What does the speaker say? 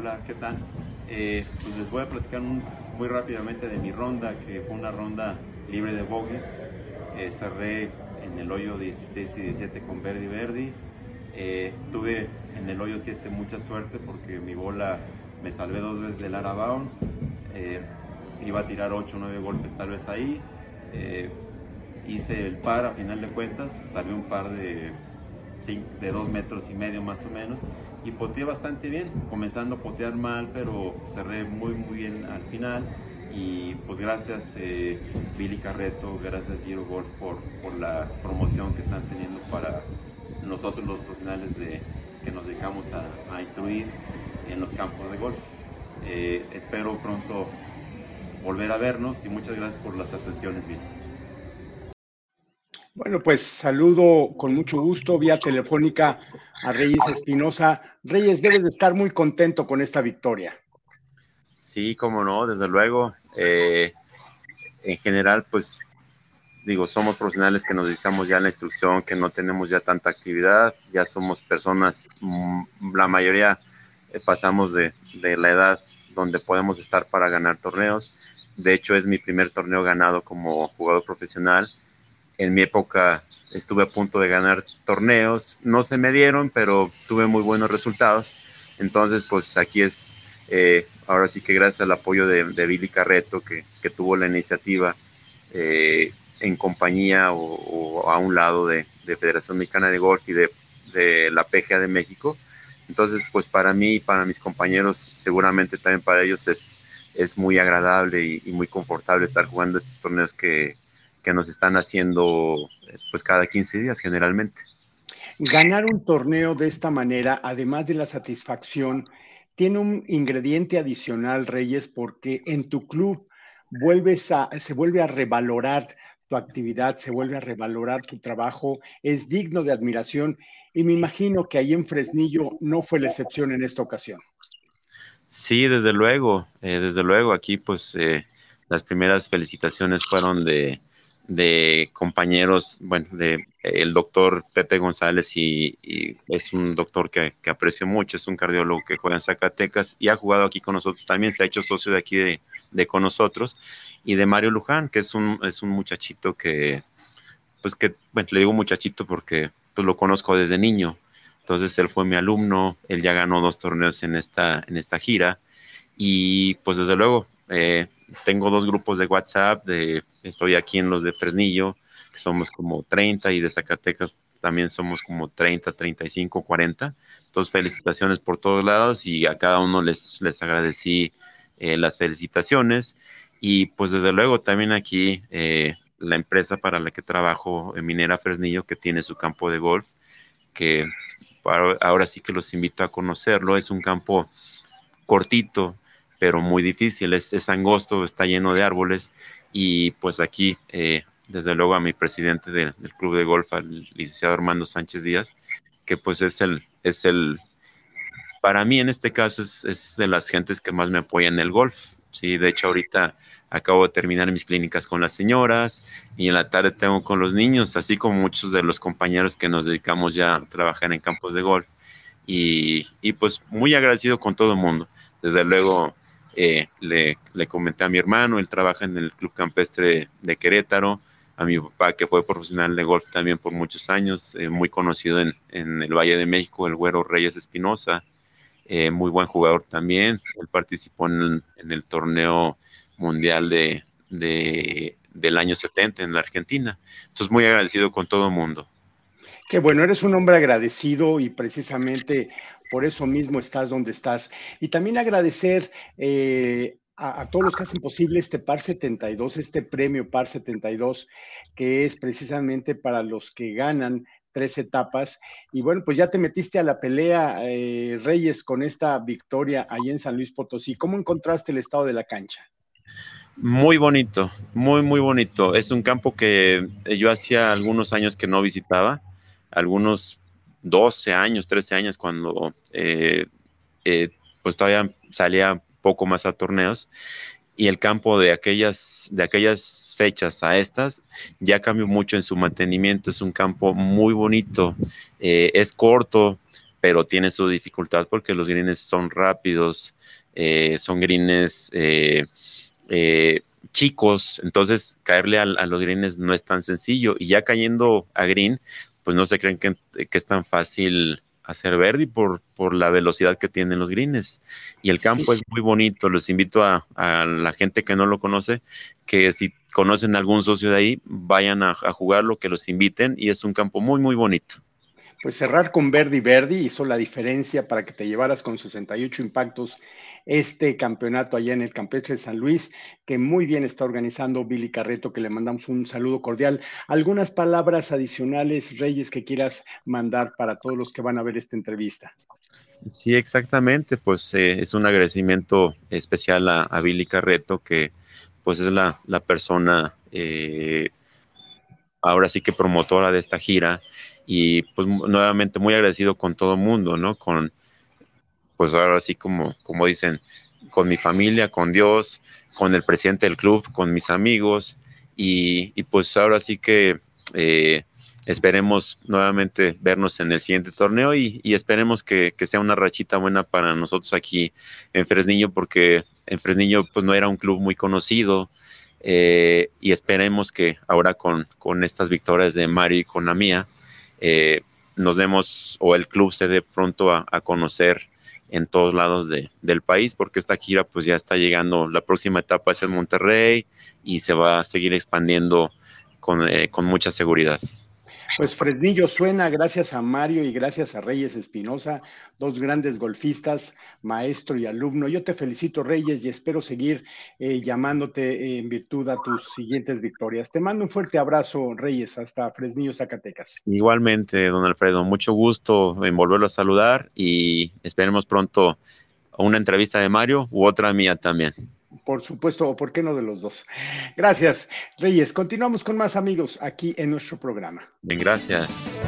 Hola, ¿qué tal? Eh, pues les voy a platicar muy rápidamente de mi ronda, que fue una ronda libre de bogies. Eh, cerré en el hoyo 16 y 17 con Verdi Verdi. Eh, tuve en el hoyo 7 mucha suerte porque mi bola me salvé dos veces del Arabaon. iba a tirar 8 o 9 golpes tal vez ahí. hice el par a final de cuentas, salió un par de, de 2 metros y medio más o menos y poteé bastante bien, comenzando a potear mal, pero cerré muy muy bien al final y pues gracias eh, Billy Carreto, gracias Giro Golf por, por, la promoción que están teniendo para nosotros los profesionales de, que nos dedicamos a, instruir en los campos de golf. Eh, espero pronto volver a vernos y muchas gracias por las atenciones, Billy. Bueno, pues saludo con mucho gusto vía telefónica a Reyes Espinosa. Reyes, debes de estar muy contento con esta victoria. Sí, cómo no, desde luego. Eh, en general, pues digo, somos profesionales que nos dedicamos ya a la instrucción, que no tenemos ya tanta actividad, ya somos personas, mm, la mayoría eh, pasamos de, de, la edad donde podemos estar para ganar torneos. De hecho, es mi primer torneo ganado como jugador profesional. En mi época estuve a punto de ganar torneos, no se me dieron, pero tuve muy buenos resultados. Entonces, pues aquí es, eh, ahora sí que gracias al apoyo de, Billy Carreto, que, tuvo la iniciativa eh, en compañía o, a un lado de, Federación Mexicana de Golf y de, la PGA de México. Entonces, pues para mí y para mis compañeros, seguramente también para ellos es, es muy agradable y muy confortable estar jugando estos torneos que, que nos están haciendo pues cada 15 días generalmente. Ganar un torneo de esta manera, además de la satisfacción, tiene un ingrediente adicional, Reyes, porque en tu club vuelves a, se vuelve a revalorar tu actividad, se vuelve a revalorar tu trabajo, es digno de admiración y me imagino que ahí en Fresnillo no fue la excepción en esta ocasión. Sí, desde luego, eh, desde luego, aquí pues eh, las primeras felicitaciones fueron de, de compañeros, bueno, de el doctor Pepe González y, es un doctor que, aprecio mucho, es un cardiólogo que juega en Zacatecas y ha jugado aquí con nosotros también, se ha hecho socio de aquí de, con nosotros, y de Mario Luján, que es un, es un muchachito que, pues que, bueno, le digo muchachito porque pues lo conozco desde niño, entonces él fue mi alumno, él ya ganó dos torneos en esta, en esta gira, y pues desde luego eh, tengo dos grupos de WhatsApp, de, estoy aquí en los de Fresnillo, que somos como 30, y de Zacatecas también somos como 30, 35, 40. Entonces, felicitaciones por todos lados y a cada uno les, les agradecí eh, las felicitaciones. Y pues desde luego también aquí eh, la empresa para la que trabajo, Minera Fresnillo, que tiene su campo de golf, que ahora sí que los invito a conocerlo. Es un campo cortito, pero muy difícil, es, angosto, está lleno de árboles y pues aquí, eh, desde luego a mi presidente del club de golf, al licenciado Armando Sánchez Díaz, que pues es el, es el, para mí en este caso es, de las gentes que más me apoyan en el golf, sí, de hecho ahorita acabo de terminar mis clínicas con las señoras y en la tarde tengo con los niños, así como muchos de los compañeros que nos dedicamos ya a trabajar en campos de golf. Y, y pues muy agradecido con todo el mundo. Desde luego, eh, le, comenté a mi hermano, él trabaja en el Club Campestre de Querétaro, a mi papá que fue profesional de golf también por muchos años, eh, muy conocido en, el Valle de México, el Güero Reyes Espinosa, eh, muy buen jugador también, él participó en el, torneo mundial de, del año 70 en la Argentina, entonces muy agradecido con todo mundo. Qué bueno, eres un hombre agradecido y precisamente por eso mismo estás donde estás. Y también agradecer eh, a, todos los que hacen posible este PAR 72, este premio PAR 72, que es precisamente para los que ganan tres etapas. Y bueno, pues ya te metiste a la pelea, eh, Reyes, con esta victoria ahí en San Luis Potosí. ¿Cómo encontraste el estado de la cancha? Muy bonito, muy, muy bonito. Es un campo que yo hacía algunos años que no visitaba, algunos 12 años, 13 años, cuando eh, eh, pues todavía salía poco más a torneos. Y el campo de aquellas, de aquellas fechas a estas ya cambió mucho en su mantenimiento, es un campo muy bonito, eh, es corto, pero tiene su dificultad porque los greens son rápidos, eh, son greens chicos, entonces caerle a, los greens no es tan sencillo. Y ya cayendo a green, pues no se creen que, es tan fácil hacer verde por, por la velocidad que tienen los greens. Y el campo es muy bonito. Les invito a, la gente que no lo conoce, que si conocen algún socio de ahí, vayan a, a jugarlo, que los inviten. Y es un campo muy, muy bonito pues cerrar con Verdi Verdi hizo la diferencia para que te llevaras con 68 impactos este campeonato allá en el Campeche de San Luis, que muy bien está organizando Billy Carreto, que le mandamos un saludo cordial. ¿Algunas palabras adicionales, Reyes, que quieras mandar para todos los que van a ver esta entrevista? Sí, exactamente, pues eh, es un agradecimiento especial a, Billy Carreto, que pues es la, persona eh, ahora sí que promotora de esta gira y pues nuevamente muy agradecido con todo el mundo, ¿no? Con, pues ahora sí como, como dicen, con mi familia, con Dios, con el presidente del club, con mis amigos y, pues ahora sí que eh, esperemos nuevamente vernos en el siguiente torneo y, esperemos que, sea una rachita buena para nosotros aquí en Fresniño porque en Fresniño pues no era un club muy conocido eh, y esperemos que ahora con, con estas victorias de Mario y con la mía eh, nos demos o el club se dé pronto a, conocer en todos lados del país, porque esta gira pues ya está llegando, la próxima etapa es en Monterrey y se va a seguir expandiendo con, eh, con mucha seguridad. Pues Fresnillo suena gracias a Mario y gracias a Reyes Espinosa, dos grandes golfistas, maestro y alumno. Yo te felicito, Reyes, y espero seguir eh, llamándote en virtud a tus siguientes victorias. Te mando un fuerte abrazo, Reyes, hasta Fresnillo, Zacatecas. Igualmente, don Alfredo, mucho gusto en volverlo a saludar y esperemos pronto una entrevista de Mario u otra mía también por supuesto, o por qué no de los dos. Gracias, Reyes. Continuamos con más amigos aquí en nuestro programa. Bien, gracias.